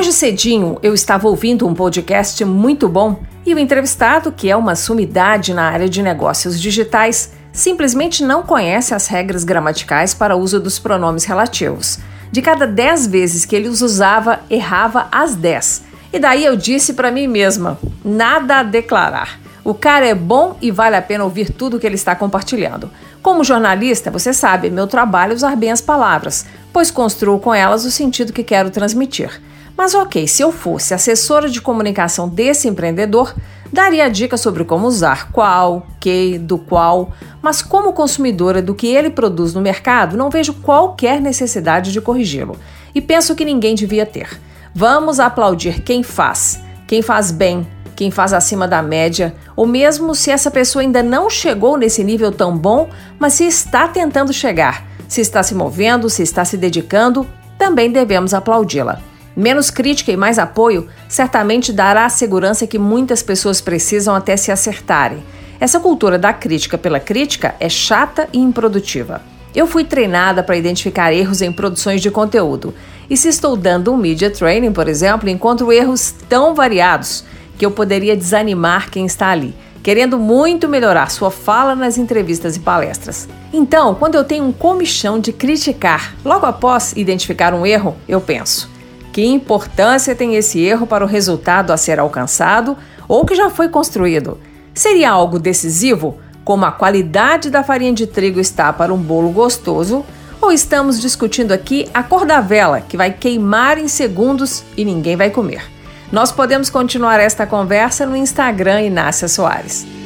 Hoje cedinho eu estava ouvindo um podcast muito bom e o entrevistado, que é uma sumidade na área de negócios digitais, simplesmente não conhece as regras gramaticais para o uso dos pronomes relativos. De cada 10 vezes que ele os usava, errava as 10. E daí eu disse para mim mesma: nada a declarar. O cara é bom e vale a pena ouvir tudo que ele está compartilhando. Como jornalista, você sabe, meu trabalho é usar bem as palavras, pois construo com elas o sentido que quero transmitir. Mas ok, se eu fosse assessora de comunicação desse empreendedor, daria dicas sobre como usar qual, que, do qual, mas como consumidora do que ele produz no mercado, não vejo qualquer necessidade de corrigi-lo. E penso que ninguém devia ter. Vamos aplaudir quem faz, quem faz bem, quem faz acima da média, ou mesmo se essa pessoa ainda não chegou nesse nível tão bom, mas se está tentando chegar, se está se movendo, se está se dedicando, também devemos aplaudi-la. Menos crítica e mais apoio certamente dará a segurança que muitas pessoas precisam até se acertarem. Essa cultura da crítica pela crítica é chata e improdutiva. Eu fui treinada para identificar erros em produções de conteúdo. E se estou dando um media training, por exemplo, encontro erros tão variados que eu poderia desanimar quem está ali, querendo muito melhorar sua fala nas entrevistas e palestras. Então, quando eu tenho um comichão de criticar, logo após identificar um erro, eu penso: que importância tem esse erro para o resultado a ser alcançado ou que já foi construído? Seria algo decisivo, como a qualidade da farinha de trigo está para um bolo gostoso? Ou estamos discutindo aqui a cor da vela, que vai queimar em segundos e ninguém vai comer? Nós podemos continuar esta conversa no Instagram Inácia Soares.